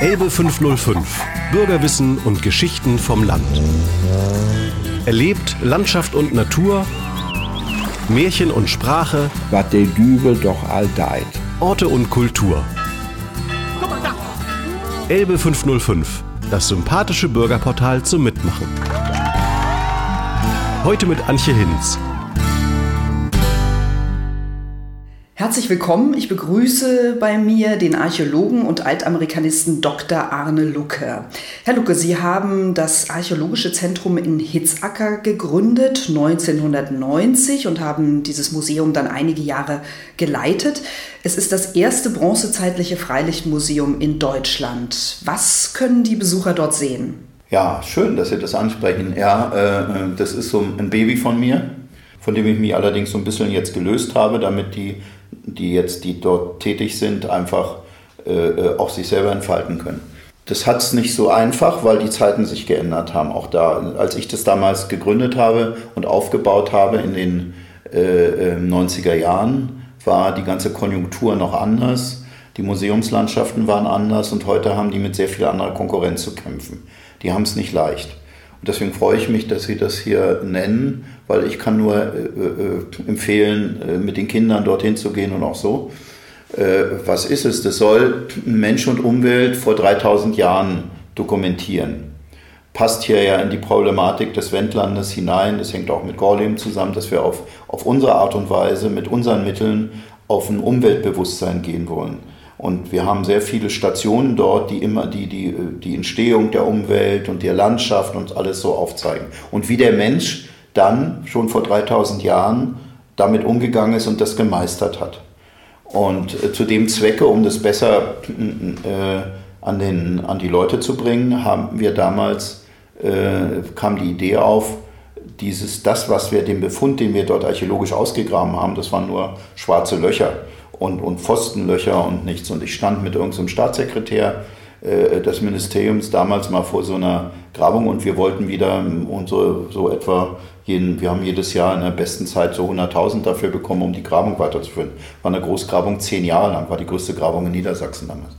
Elbe 505. Bürgerwissen und Geschichten vom Land. Erlebt Landschaft und Natur, Märchen und Sprache, was der Dübel doch all deit. Orte und Kultur. Elbe 505. Das sympathische Bürgerportal zum Mitmachen. Heute mit Antje Hinz. Herzlich willkommen. Ich begrüße bei mir den Archäologen und Altamerikanisten Dr. Arne Lucke. Herr Lucke, Sie haben das Archäologische Zentrum in Hitzacker gegründet 1990 und haben dieses Museum dann einige Jahre geleitet. Es ist das erste bronzezeitliche Freilichtmuseum in Deutschland. Was können die Besucher dort sehen? Ja, schön, dass Sie das ansprechen. Ja, äh, das ist so ein Baby von mir, von dem ich mich allerdings so ein bisschen jetzt gelöst habe, damit die die jetzt, die dort tätig sind, einfach äh, äh auch sich selber entfalten können. Das hat es nicht so einfach, weil die Zeiten sich geändert haben. Auch da, als ich das damals gegründet habe und aufgebaut habe in den äh, 90er äh, Jahren, war die ganze Konjunktur noch anders. Die Museumslandschaften waren anders und heute haben die mit sehr viel anderer Konkurrenz zu kämpfen. Die haben es nicht leicht. Und deswegen freue ich mich, dass Sie das hier nennen, weil ich kann nur äh, äh, empfehlen, äh, mit den Kindern dorthin zu gehen und auch so. Äh, was ist es? Das soll Mensch und Umwelt vor 3000 Jahren dokumentieren. Passt hier ja in die Problematik des Wendlandes hinein. Das hängt auch mit Gorleben zusammen, dass wir auf, auf unsere Art und Weise, mit unseren Mitteln auf ein Umweltbewusstsein gehen wollen. Und wir haben sehr viele Stationen dort, die immer die, die, die Entstehung der Umwelt und der Landschaft und alles so aufzeigen. Und wie der Mensch dann schon vor 3000 Jahren damit umgegangen ist und das gemeistert hat. Und äh, zu dem Zwecke, um das besser äh, an, den, an die Leute zu bringen, haben wir damals, äh, kam die Idee auf, dieses, das, was wir, den Befund, den wir dort archäologisch ausgegraben haben, das waren nur schwarze Löcher und, und Pfostenlöcher und nichts. Und ich stand mit irgendeinem Staatssekretär äh, des Ministeriums damals mal vor so einer Grabung und wir wollten wieder unsere so etwa jeden, wir haben jedes Jahr in der besten Zeit so 100.000 dafür bekommen, um die Grabung weiterzuführen. War eine Großgrabung zehn Jahre lang, war die größte Grabung in Niedersachsen damals.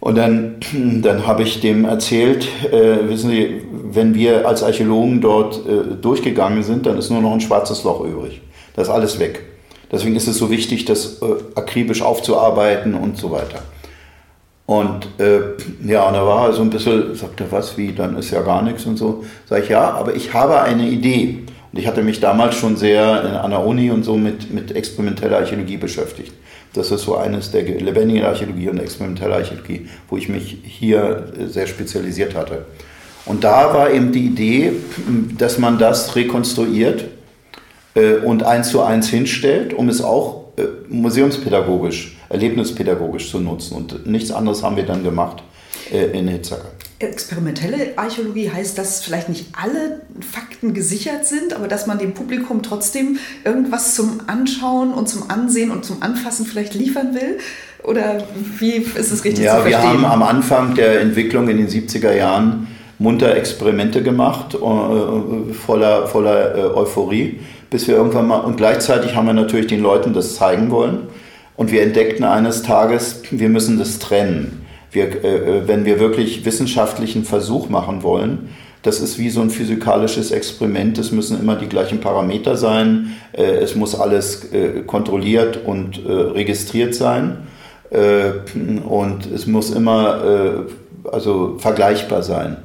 Und dann, dann habe ich dem erzählt, äh, wissen Sie, wenn wir als Archäologen dort äh, durchgegangen sind, dann ist nur noch ein schwarzes Loch übrig. Das ist alles weg. Deswegen ist es so wichtig, das äh, akribisch aufzuarbeiten und so weiter. Und äh, ja, und da war er so ein bisschen, sagte, was, wie, dann ist ja gar nichts und so. Sag ich, ja, aber ich habe eine Idee. Und ich hatte mich damals schon sehr an der Uni und so mit, mit experimenteller Archäologie beschäftigt. Das ist so eines der lebendigen Archäologie und experimenteller Archäologie, wo ich mich hier äh, sehr spezialisiert hatte. Und da war eben die Idee, dass man das rekonstruiert und eins zu eins hinstellt, um es auch äh, museumspädagogisch, erlebnispädagogisch zu nutzen. Und nichts anderes haben wir dann gemacht äh, in Hitzacker. Experimentelle Archäologie heißt, dass vielleicht nicht alle Fakten gesichert sind, aber dass man dem Publikum trotzdem irgendwas zum Anschauen und zum Ansehen und zum Anfassen vielleicht liefern will? Oder wie ist es richtig ja, zu verstehen? Ja, wir haben am Anfang der Entwicklung in den 70er Jahren munter Experimente gemacht, äh, voller, voller äh, Euphorie bis wir irgendwann mal, und gleichzeitig haben wir natürlich den Leuten das zeigen wollen. Und wir entdeckten eines Tages, wir müssen das trennen. Wir, äh, wenn wir wirklich wissenschaftlichen Versuch machen wollen, das ist wie so ein physikalisches Experiment. Es müssen immer die gleichen Parameter sein. Es muss alles kontrolliert und registriert sein. Und es muss immer also vergleichbar sein.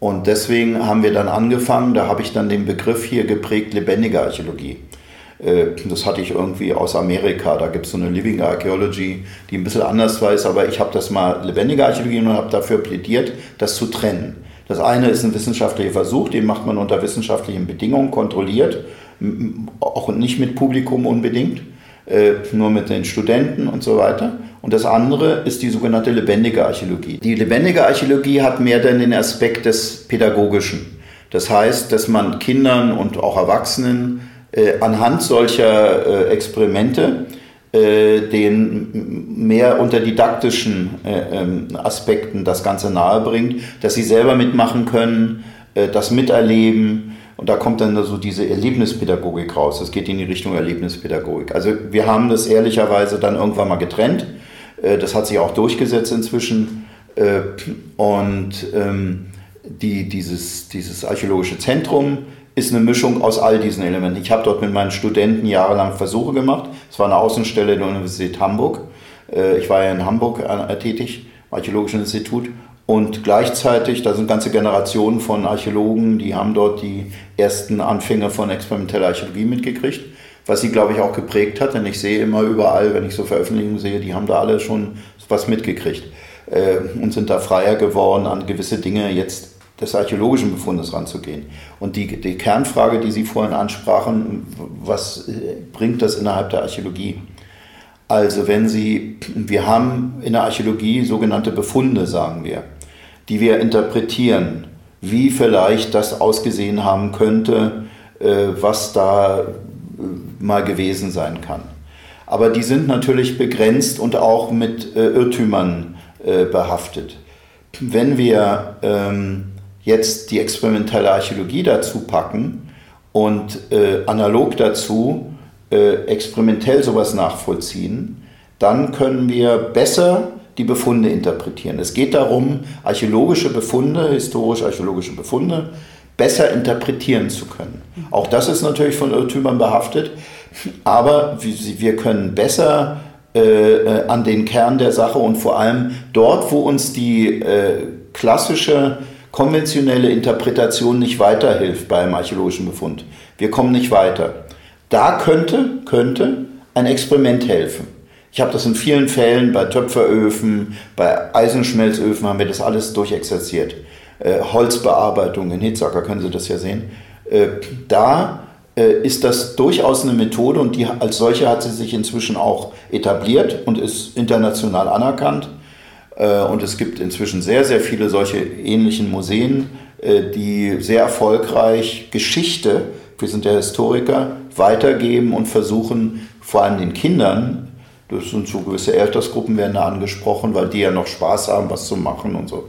Und deswegen haben wir dann angefangen, da habe ich dann den Begriff hier geprägt, lebendige Archäologie. Äh, das hatte ich irgendwie aus Amerika. Da gibt es so eine Living Archaeology, die ein bisschen anders weiß, aber ich habe das mal lebendige Archäologie und habe dafür plädiert, das zu trennen. Das eine ist ein wissenschaftlicher Versuch, den macht man unter wissenschaftlichen Bedingungen, kontrolliert, auch nicht mit Publikum unbedingt, äh, nur mit den Studenten und so weiter. Und das andere ist die sogenannte lebendige Archäologie. Die lebendige Archäologie hat mehr dann den Aspekt des Pädagogischen. Das heißt, dass man Kindern und auch Erwachsenen äh, anhand solcher äh, Experimente äh, den mehr unter didaktischen äh, ähm, Aspekten das Ganze nahe bringt, dass sie selber mitmachen können, äh, das miterleben. Und da kommt dann so diese Erlebnispädagogik raus. Es geht in die Richtung Erlebnispädagogik. Also wir haben das ehrlicherweise dann irgendwann mal getrennt Äh, das hat sich auch durchgesetzt inzwischen. Äh, und ähm, die, dieses, dieses archäologische Zentrum ist eine Mischung aus all diesen Elementen. Ich habe dort mit meinen Studenten jahrelang Versuche gemacht. Es war eine Außenstelle der Universität Hamburg. Äh, ich war ja in Hamburg tätig, im Archäologischen Institut. Und gleichzeitig, da sind ganze Generationen von Archäologen, die haben dort die ersten Anfänge von experimenteller Archäologie mitgekriegt, was sie, glaube ich, auch geprägt hat. Denn ich sehe immer überall, wenn ich so Veröffentlichungen sehe, die haben da alle schon was mitgekriegt äh, und sind da freier geworden, an gewisse Dinge jetzt des archäologischen Befundes ranzugehen. Und die, die Kernfrage, die Sie vorhin ansprachen, was äh, bringt das innerhalb der Archäologie? Also wenn Sie, wir haben in der Archäologie sogenannte Befunde, sagen wir, die wir interpretieren, wie vielleicht das ausgesehen haben könnte, äh, was da äh, mal gewesen sein kann. Aber die sind natürlich begrenzt und auch mit Irrtümern behaftet. Wenn wir ähm, jetzt die experimentelle Archäologie dazu packen und äh, analog dazu äh, experimentell sowas nachvollziehen, dann können wir besser die Befunde interpretieren. Es geht darum, archäologische Befunde, historisch-archäologische Befunde, besser interpretieren zu können. Auch das ist natürlich von Irrtümern behaftet, aber wir können besser äh, äh, an den Kern der Sache und vor allem dort, wo uns die äh, klassische konventionelle Interpretation nicht weiterhilft beim archäologischen Befund. Wir kommen nicht weiter. Da könnte, könnte ein Experiment helfen. Ich habe das in vielen Fällen bei Töpferöfen, bei Eisenschmelzöfen haben wir das alles durchexerziert. Äh, Holzbearbeitung in Hitzacker können Sie das ja sehen. Äh, da äh, ist das durchaus eine Methode und die, als solche hat sie sich inzwischen auch etabliert und ist international anerkannt. Äh, und es gibt inzwischen sehr, sehr viele solche ähnlichen Museen, äh, die sehr erfolgreich Geschichte, wir sind ja Historiker, weitergeben und versuchen vor allem den Kindern, das sind so gewisse Altersgruppen werden da angesprochen, weil die ja noch Spaß haben, was zu machen und so.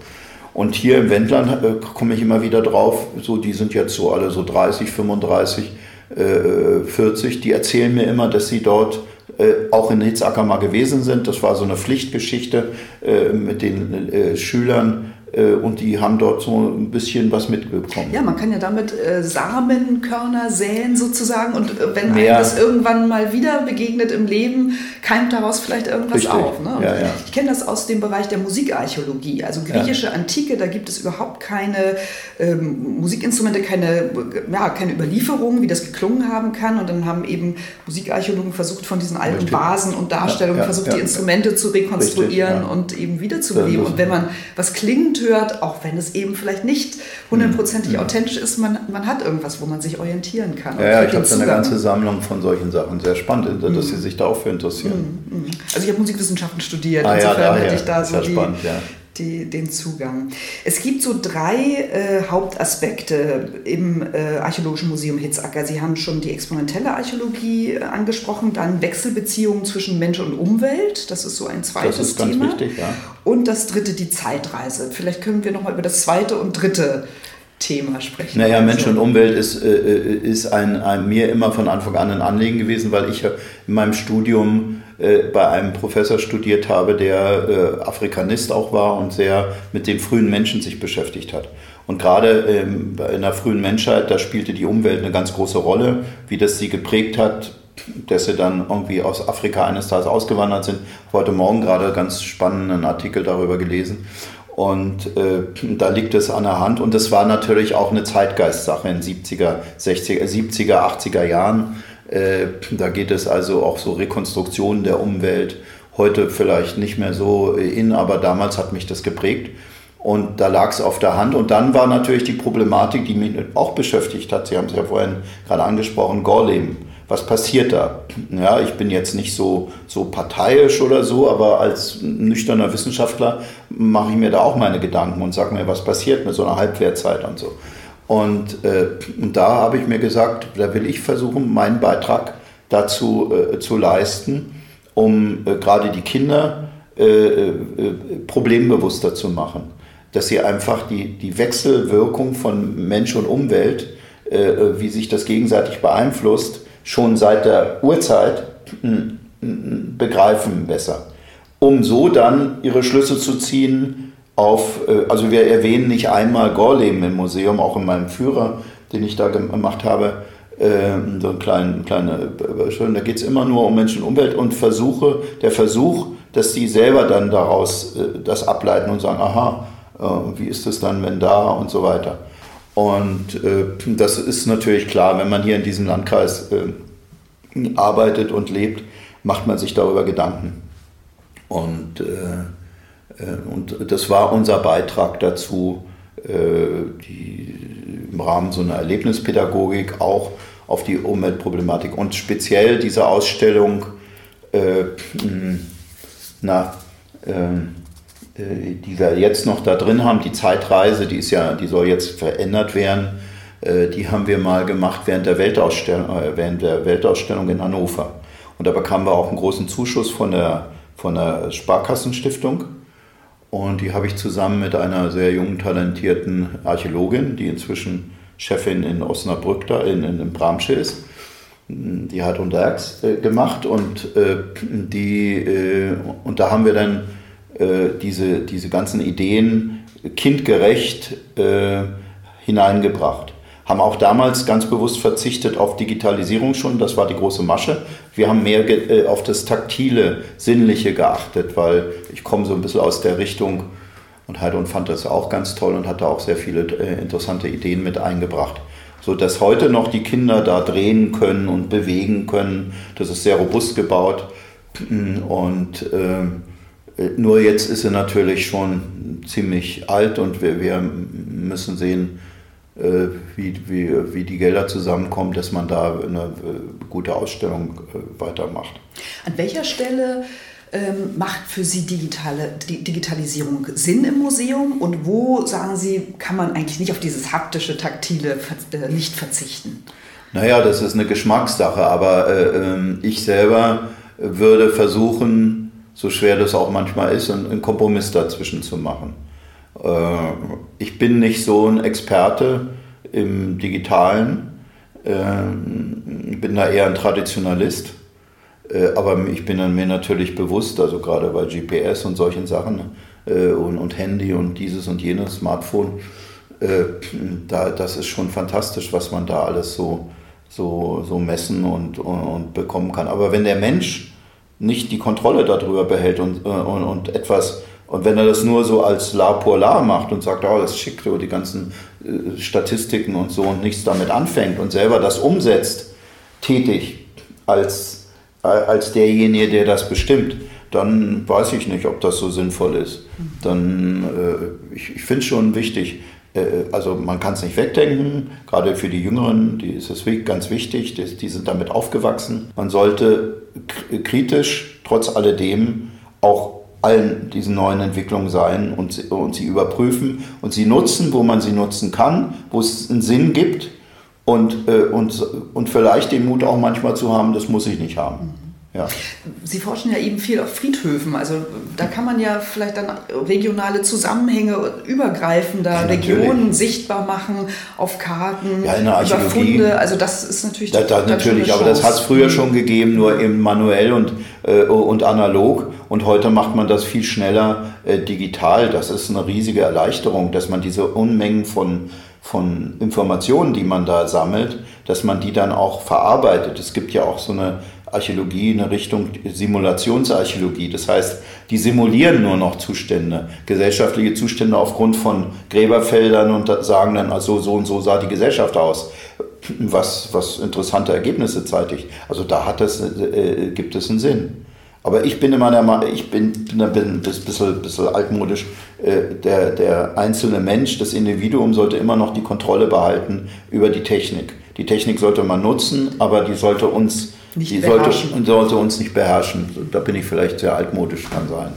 Und hier im Wendland äh, komme ich immer wieder drauf, so die sind jetzt so alle so 30, 35, äh, 40, die erzählen mir immer, dass sie dort äh, auch in Hitzacker mal gewesen sind. Das war so eine Pflichtgeschichte äh, mit den äh, Schülern und die haben dort so ein bisschen was mitbekommen. Ja, man kann ja damit äh, Samenkörner säen sozusagen und äh, wenn mir das irgendwann mal wieder begegnet im Leben, keimt daraus vielleicht irgendwas Richtig. auf. Ne? Ja, ja. Ich kenne das aus dem Bereich der Musikarchäologie, also griechische ja. Antike, da gibt es überhaupt keine ähm, Musikinstrumente, keine, ja, keine Überlieferung, wie das geklungen haben kann und dann haben eben Musikarchäologen versucht, von diesen alten Richtig. Vasen und Darstellungen versucht, die Instrumente zu rekonstruieren Richtig, und eben wiederzubeleben. Und wenn man was klingt, hört, auch wenn es eben vielleicht nicht hundertprozentig mhm. authentisch ist, man, man hat irgendwas, wo man sich orientieren kann. Ja, ja ich habe eine ganze Sammlung von solchen Sachen. Sehr spannend, dass mhm. Sie sich dafür interessieren. Mhm. Also ich habe Musikwissenschaften studiert, ah, insofern ja, ah, hätte ich da so die, spannend, ja die, den Zugang. Es gibt so drei äh, Hauptaspekte im äh, Archäologischen Museum Hitzacker. Sie haben schon die experimentelle Archäologie äh, angesprochen, dann Wechselbeziehungen zwischen Mensch und Umwelt, das ist so ein zweites das ist ganz Thema. Wichtig, ja. Und das dritte, die Zeitreise. Vielleicht können wir noch mal über das zweite und dritte Thema sprechen. Naja, Mensch und Umwelt ist, äh, äh, ist ein, ein, mir immer von Anfang an ein Anliegen gewesen, weil ich in meinem Studium äh, bei einem Professor studiert habe, der äh, Afrikanist auch war und sehr mit den frühen Menschen sich beschäftigt hat. Und gerade ähm, in der frühen Menschheit, da spielte die Umwelt eine ganz große Rolle, wie das sie geprägt hat, dass sie dann irgendwie aus Afrika eines Tages ausgewandert sind. Heute Morgen gerade ganz spannenden Artikel darüber gelesen. Und äh, da liegt es an der Hand. Und das war natürlich auch eine Zeitgeistsache in 70er, 60er, 70er, 80er Jahren. Äh, da geht es also auch so Rekonstruktionen der Umwelt. Heute vielleicht nicht mehr so in, aber damals hat mich das geprägt. Und da lag es auf der Hand. Und dann war natürlich die Problematik, die mich auch beschäftigt hat. Sie haben es ja vorhin gerade angesprochen, Gorleben was passiert da? Ja, ich bin jetzt nicht so, so parteiisch oder so, aber als nüchterner Wissenschaftler mache ich mir da auch meine Gedanken und sage mir, was passiert mit so einer Halbwertzeit und so. Und, äh, und da habe ich mir gesagt, da will ich versuchen, meinen Beitrag dazu äh, zu leisten, um äh, gerade die Kinder äh, äh, problembewusster zu machen. Dass sie einfach die, die Wechselwirkung von Mensch und Umwelt, äh, wie sich das gegenseitig beeinflusst, schon seit der Urzeit begreifen besser. um so dann ihre Schlüsse zu ziehen auf, äh, also wir erwähnen nicht einmal Gorleben im Museum, auch in meinem Führer, den ich da gemacht habe, ähm, so ein kleinen, kleine, da geht es immer nur um Menschen und Umwelt und Versuche, der Versuch, dass sie selber dann daraus äh, das ableiten und sagen, aha, äh, wie ist es dann, wenn da und so weiter. Und das ist natürlich klar, wenn man hier in diesem Landkreis arbeitet und lebt, macht man sich darüber Gedanken. Und äh, und das war unser Beitrag dazu, äh, die, im Rahmen so einer Erlebnispädagogik auch auf die Umweltproblematik und speziell diese Ausstellung, äh, na, ähm, die wir jetzt noch da drin haben, die Zeitreise, die ist ja, die soll jetzt verändert werden. Die haben wir mal gemacht während der Weltausstellung, während der Weltausstellung in Hannover. Und da bekamen wir auch einen großen Zuschuss von der, von der Sparkassenstiftung. Und die habe ich zusammen mit einer sehr jungen, talentierten Archäologin, die inzwischen Chefin in Osnabrück da in, in Bramsche ist. Die hat Untererks äh, gemacht und, äh, die, äh, und da haben wir dann äh, diese, diese ganzen Ideen kindgerecht äh, hineingebracht haben auch damals ganz bewusst verzichtet auf Digitalisierung schon, das war die große Masche. Wir haben mehr äh, auf das Taktile, Sinnliche geachtet, weil ich komme so ein bisschen aus der Richtung und Heidon fand das auch ganz toll und hat da auch sehr viele äh, interessante Ideen mit eingebracht. So dass heute noch die Kinder da drehen können und bewegen können. Das ist sehr robust gebaut. Und ähm, äh, nur jetzt ist sie natürlich schon ziemlich alt und wir, wir müssen sehen, wie, wie, wie die Gelder zusammenkommen, dass man da eine äh, gute Ausstellung äh, weitermacht. An welcher Stelle ähm, macht für Sie digitale, die Digitalisierung Sinn im Museum und wo, sagen Sie, kann man eigentlich nicht auf dieses haptische, taktile äh, nicht verzichten? Naja, das ist eine Geschmackssache, aber äh, ähm, ich selber würde versuchen, so schwer das auch manchmal ist, einen Kompromiss dazwischen zu machen. Äh, ich bin nicht so ein Experte im Digitalen, ähm, ich bin da eher ein Traditionalist. Äh, aber ich bin mir natürlich bewusst, also gerade bei GPS und solchen Sachen äh, und, Handy und dieses und jenes Smartphone, da, das ist schon fantastisch, was man da alles so, so, so messen und, und, und bekommen kann. Aber wenn der Mensch nicht die Kontrolle darüber behält und, und, und etwas und wenn er das nur so als La pour La macht und sagt, oh, das schickt so die ganzen äh, Statistiken und so und nichts damit anfängt und selber das umsetzt, tätig als, äh, als derjenige, der das bestimmt, dann weiß ich nicht, ob das so sinnvoll ist. Dann, äh, ich, ich finde es schon wichtig, äh, also man kann es nicht wegdenken, gerade für die Jüngeren, die ist es ganz wichtig, die, die sind damit aufgewachsen. Man sollte kritisch, trotz alledem, auch allen diesen neuen Entwicklungen sein und, sie, und sie überprüfen und sie nutzen, wo man sie nutzen kann, wo es einen Sinn gibt und, äh, und, und vielleicht den Mut auch manchmal zu haben, das muss ich nicht haben. Ja. Sie forschen ja eben viel auf Friedhöfen. Also da kann man ja vielleicht dann regionale Zusammenhänge übergreifender ja, Regionen sichtbar machen auf Karten, ja, in der Archäologie. Funde. Also das ist natürlich. Da, da, natürlich, aber das hat es früher schon gegeben, nur eben manuell und, äh, und analog. Und heute macht man das viel schneller äh, digital. Das ist eine riesige Erleichterung, dass man diese Unmengen von von Informationen, die man da sammelt, dass man die dann auch verarbeitet. Es gibt ja auch so eine Archäologie in Richtung Simulationsarchäologie. Das heißt, die simulieren nur noch Zustände, gesellschaftliche Zustände aufgrund von Gräberfeldern und sagen dann, also so und so sah die Gesellschaft aus. Was, was interessante Ergebnisse zeitigt. Also da hat es, äh, gibt es einen Sinn. Aber ich bin immer der Meinung, ich bin, bin ein bisschen, bisschen altmodisch. Äh, der, der einzelne Mensch, das Individuum sollte immer noch die Kontrolle behalten über die Technik. Die Technik sollte man nutzen, aber die sollte uns nicht die sollte, sollte uns nicht beherrschen. Da bin ich vielleicht sehr altmodisch, kann sein.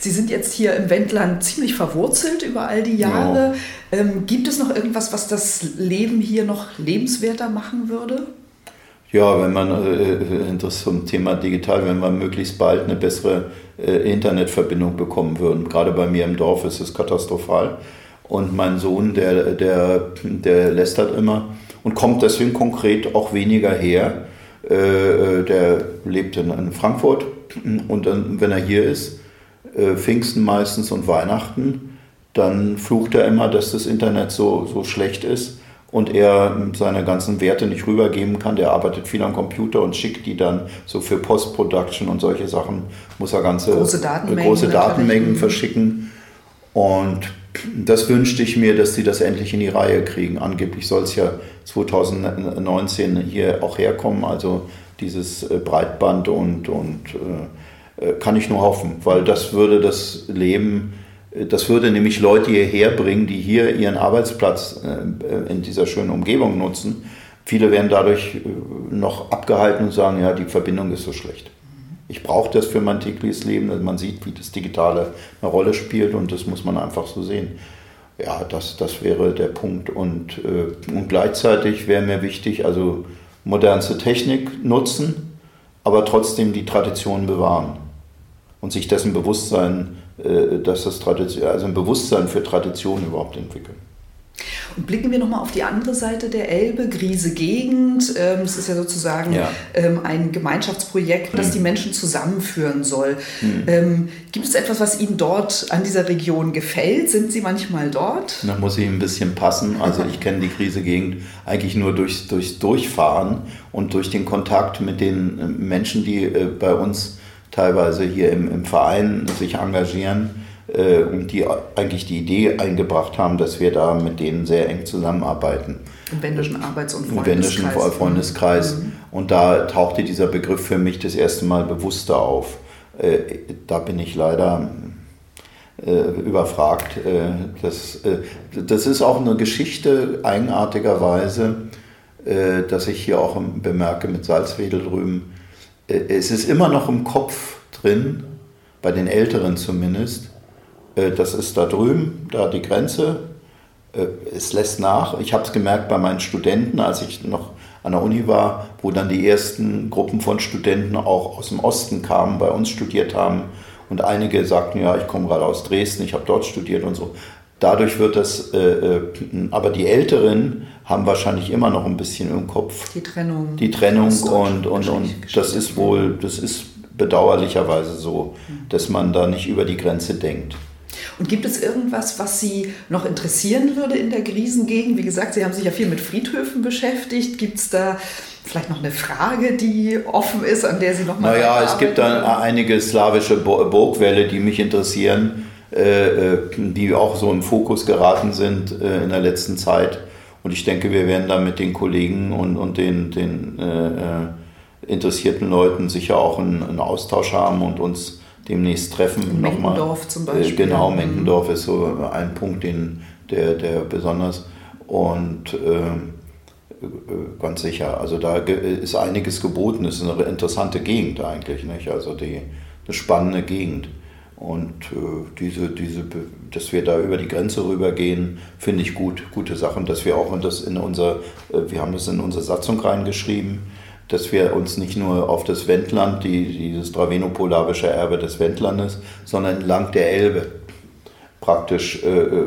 Sie sind jetzt hier im Wendland ziemlich verwurzelt über all die Jahre. Ja. Ähm, gibt es noch irgendwas, was das Leben hier noch lebenswerter machen würde? Ja, wenn man, äh, das zum Thema digital, wenn wir möglichst bald eine bessere äh, Internetverbindung bekommen würden. Gerade bei mir im Dorf ist es katastrophal. Und mein Sohn, der, der, der lästert immer und kommt deswegen konkret auch weniger her äh, äh, der lebt in, Frankfurt und dann, wenn er hier ist, äh, Pfingsten meistens und Weihnachten, dann flucht er immer, dass das Internet so, so schlecht ist und er seine ganzen Werte nicht rübergeben kann. Der arbeitet viel am Computer und schickt die dann so für Post-Production und solche Sachen, muss er ganze große Datenmengen, große Datenmengen verschicken. Und das wünschte ich mir, dass sie das endlich in die Reihe kriegen. Angeblich soll es ja 2019 hier auch herkommen, also dieses äh, Breitband und, und äh, äh, kann ich nur hoffen, weil das würde das Leben das würde nämlich Leute hierher bringen, die hier ihren Arbeitsplatz äh, in dieser schönen Umgebung nutzen. Viele werden dadurch äh, noch abgehalten und sagen, ja, die Verbindung ist so schlecht. Ich brauche das für mein tägliches Leben, dass man sieht, wie das Digitale eine Rolle spielt und das muss man einfach so sehen. Ja, das, das wäre der Punkt. Und, äh, und gleichzeitig wäre mir wichtig, also modernste Technik nutzen, aber trotzdem die Tradition bewahren und sich dessen bewusst sein, äh, dass das Tradition, also ein Bewusstsein für Tradition überhaupt entwickeln. Und blicken wir nochmal auf die andere Seite der Elbe, Griese Gegend. Ähm, es ist ja sozusagen ja. Ähm, ein Gemeinschaftsprojekt, das hm. die Menschen zusammenführen soll. Hm. Gibt es etwas, was Ihnen dort an dieser Region gefällt? Sind Sie manchmal dort? Da muss ich ein bisschen passen. Also ich kenne die Griese Gegend eigentlich nur durchs, durchs Durchfahren und durch den Kontakt mit den äh, Menschen, die äh, bei uns teilweise hier im, im Verein sich engagieren äh, und die eigentlich die Idee eingebracht haben, dass wir da mit denen sehr eng zusammenarbeiten. Im Wendischen Arbeits- und Freundeskreis. Im Wendischen Freundeskreis. Mhm. Und da tauchte dieser Begriff für mich das erste Mal bewusster auf. Äh, da bin ich leider äh, überfragt. Äh, das, äh, das ist auch eine Geschichte eigenartigerweise, dass ich hier auch bemerke mit Salzwedel drüben es ist immer noch im Kopf drin, bei den Älteren zumindest, äh, das ist da drüben, da die Grenze. Äh, es lässt nach. Ich habe es gemerkt bei meinen Studenten, als ich noch an der Uni war, wo dann die ersten Gruppen von Studenten auch aus dem Osten kamen, bei uns studiert haben. Und einige sagten, ja, ich komme gerade aus Dresden, ich habe dort studiert und so. Dadurch wird das, äh, äh, aber die Älteren haben wahrscheinlich immer noch ein bisschen im Kopf. Die Trennung. Die Trennung und, und, und das ist wohl, das ist bedauerlicherweise so, mhm. dass man da nicht über die Grenze denkt. Und gibt es irgendwas, was Sie noch interessieren würde in der Griesengegend? Wie gesagt, Sie haben sich ja viel mit Friedhöfen beschäftigt. Gibt es da vielleicht noch eine Frage, die offen ist, an der Sie noch mal Naja, es gibt da einige slawische Burgwälle, die mich interessieren. Äh, äh, die auch so im Fokus geraten sind äh, in der letzten Zeit. Und ich denke, wir werden da mit den Kollegen und, und den, den äh, interessierten Leuten sicher auch einen, einen, Austausch haben und uns demnächst treffen. Menkendorf zum Beispiel. genau, Menkendorf ist so ein Punkt, den, der, der besonders. Und äh, ganz sicher, also da ist einiges geboten. Es ist eine interessante Gegend eigentlich, nicht? Also die, eine spannende Gegend. Und äh, diese, diese, dass wir da über die Grenze rübergehen, finde ich gut, gute Sachen, dass wir auch in das in unser, äh, wir haben das in unsere Satzung reingeschrieben, dass wir uns nicht nur auf das Wendland, die, dieses dravenopolarische Erbe des Wendlandes, sondern entlang der Elbe praktisch äh, äh,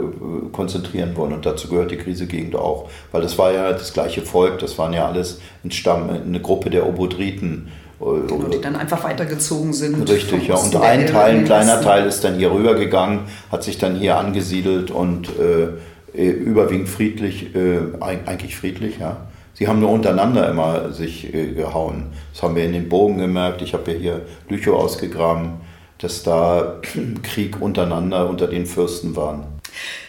konzentrieren wollen. Und dazu gehört die Krisegegend auch. Weil das war ja das gleiche Volk, das waren ja alles ein eine Gruppe der Obodriten Genau, die dann einfach weitergezogen sind. Richtig, ja. Und ein Teil, ein kleiner Teil ist dann hier rübergegangen, hat sich dann hier angesiedelt und äh, äh, überwiegend friedlich, äh, eigentlich friedlich, ja. Sie haben nur untereinander immer sich äh, gehauen. Das haben wir in den Bogen gemerkt. Ich habe ja hier Lüchow ausgegraben, dass da Krieg untereinander unter den Fürsten waren.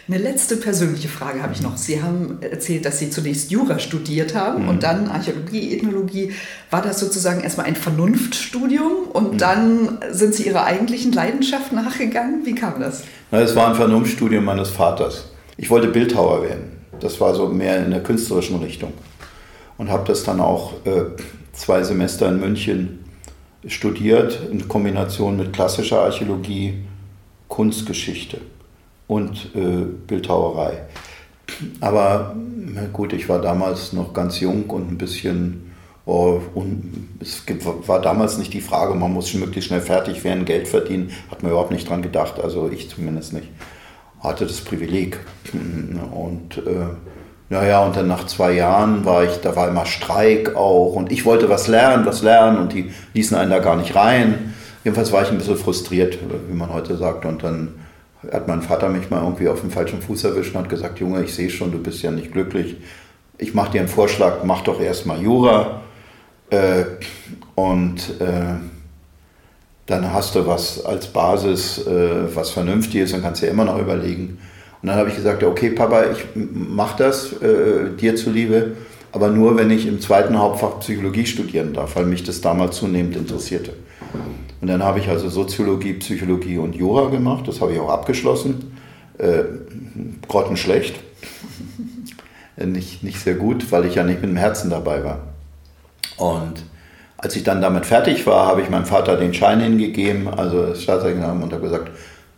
Eine letzte persönliche Frage habe ich noch. Sie haben erzählt, dass Sie zunächst Jura studiert haben mhm. und dann Archäologie, Ethnologie. War das sozusagen erstmal ein Vernunftstudium und mhm. dann sind Sie Ihrer eigentlichen Leidenschaft nachgegangen? Wie kam das? Es war ein Vernunftstudium meines Vaters. Ich wollte Bildhauer werden. Das war so mehr in der künstlerischen Richtung. Und habe das dann auch äh, zwei Semester in München studiert, in Kombination mit klassischer Archäologie, Kunstgeschichte und äh, Bildhauerei. Aber gut, ich war damals noch ganz jung und ein bisschen, oh, und es war damals nicht die Frage, man muss möglichst schnell fertig werden, Geld verdienen, hat man überhaupt nicht dran gedacht, also ich zumindest nicht. Hatte das Privileg. Und äh, naja, und dann nach zwei Jahren war ich, da war immer Streik auch und ich wollte was lernen, was lernen und die ließen einen da gar nicht rein jedenfalls war ich ein bisschen frustriert, wie man heute sagt. Und dann hat mein Vater mich mal irgendwie auf dem falschen Fuß erwischt und hat gesagt, Junge, ich sehe schon, du bist ja nicht glücklich. Ich mache dir einen Vorschlag, mach doch erstmal Jura. Äh, und äh, dann hast du was als Basis, äh, was vernünftig ist und kannst dir immer noch überlegen. Und dann habe ich gesagt, okay, Papa, ich mache das äh, dir zuliebe, aber nur, wenn ich im zweiten Hauptfach Psychologie studieren darf, weil mich das damals zunehmend interessierte. Und dann habe ich also Soziologie, Psychologie und Jura gemacht, das habe ich auch abgeschlossen. Äh, grottenschlecht. nicht, nicht sehr gut, weil ich ja nicht mit dem Herzen dabei war. Und als ich dann damit fertig war, habe ich meinem Vater den Schein hingegeben, also das Staatsexamen, und habe gesagt,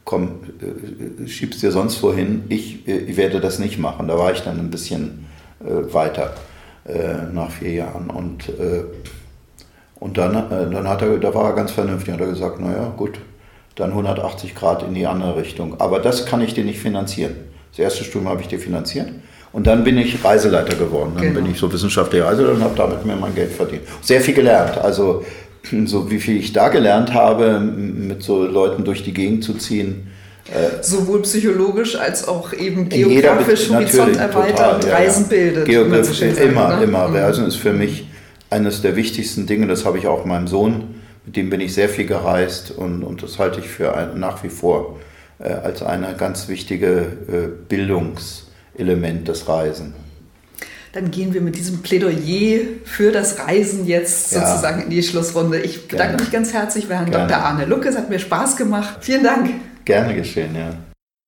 komm, äh, schiebst dir sonst wohin, ich, ich, werde das nicht machen. Da war ich dann ein bisschen äh, weiter äh, nach vier Jahren. Und, äh, und dann, äh, dann hat er, da war er ganz vernünftig, hat er gesagt, naja, gut, dann 180 Grad in die andere Richtung. Aber das kann ich dir nicht finanzieren. Das erste Studium habe ich dir finanziert. Und dann bin ich Reiseleiter geworden. Dann genau. bin ich so wissenschaftlicher Reiseleiter und habe damit mir mein Geld verdient. Sehr viel gelernt. Also so wie viel ich da gelernt habe, mit so Leuten durch die Gegend zu ziehen. Äh, Sowohl psychologisch als auch eben geografisch Horizont erweitern und Reisen ja. bildet. Geografisch, immer, ne? immer. Mhm. Reisen ist für mich eines der wichtigsten Dinge. Das habe ich auch meinem Sohn, mit dem bin ich sehr viel gereist und, und das halte ich für ein, nach wie vor äh, als eine ganz wichtige äh, Bildungs- Element des Reisen. Dann gehen wir mit diesem Plädoyer für das Reisen jetzt ja. sozusagen in die Schlussrunde. Ich bedanke Gerne. mich ganz herzlich bei Herrn Gerne. Dr. Arne Lucke. Es hat mir Spaß gemacht. Vielen Dank. Gerne geschehen, ja.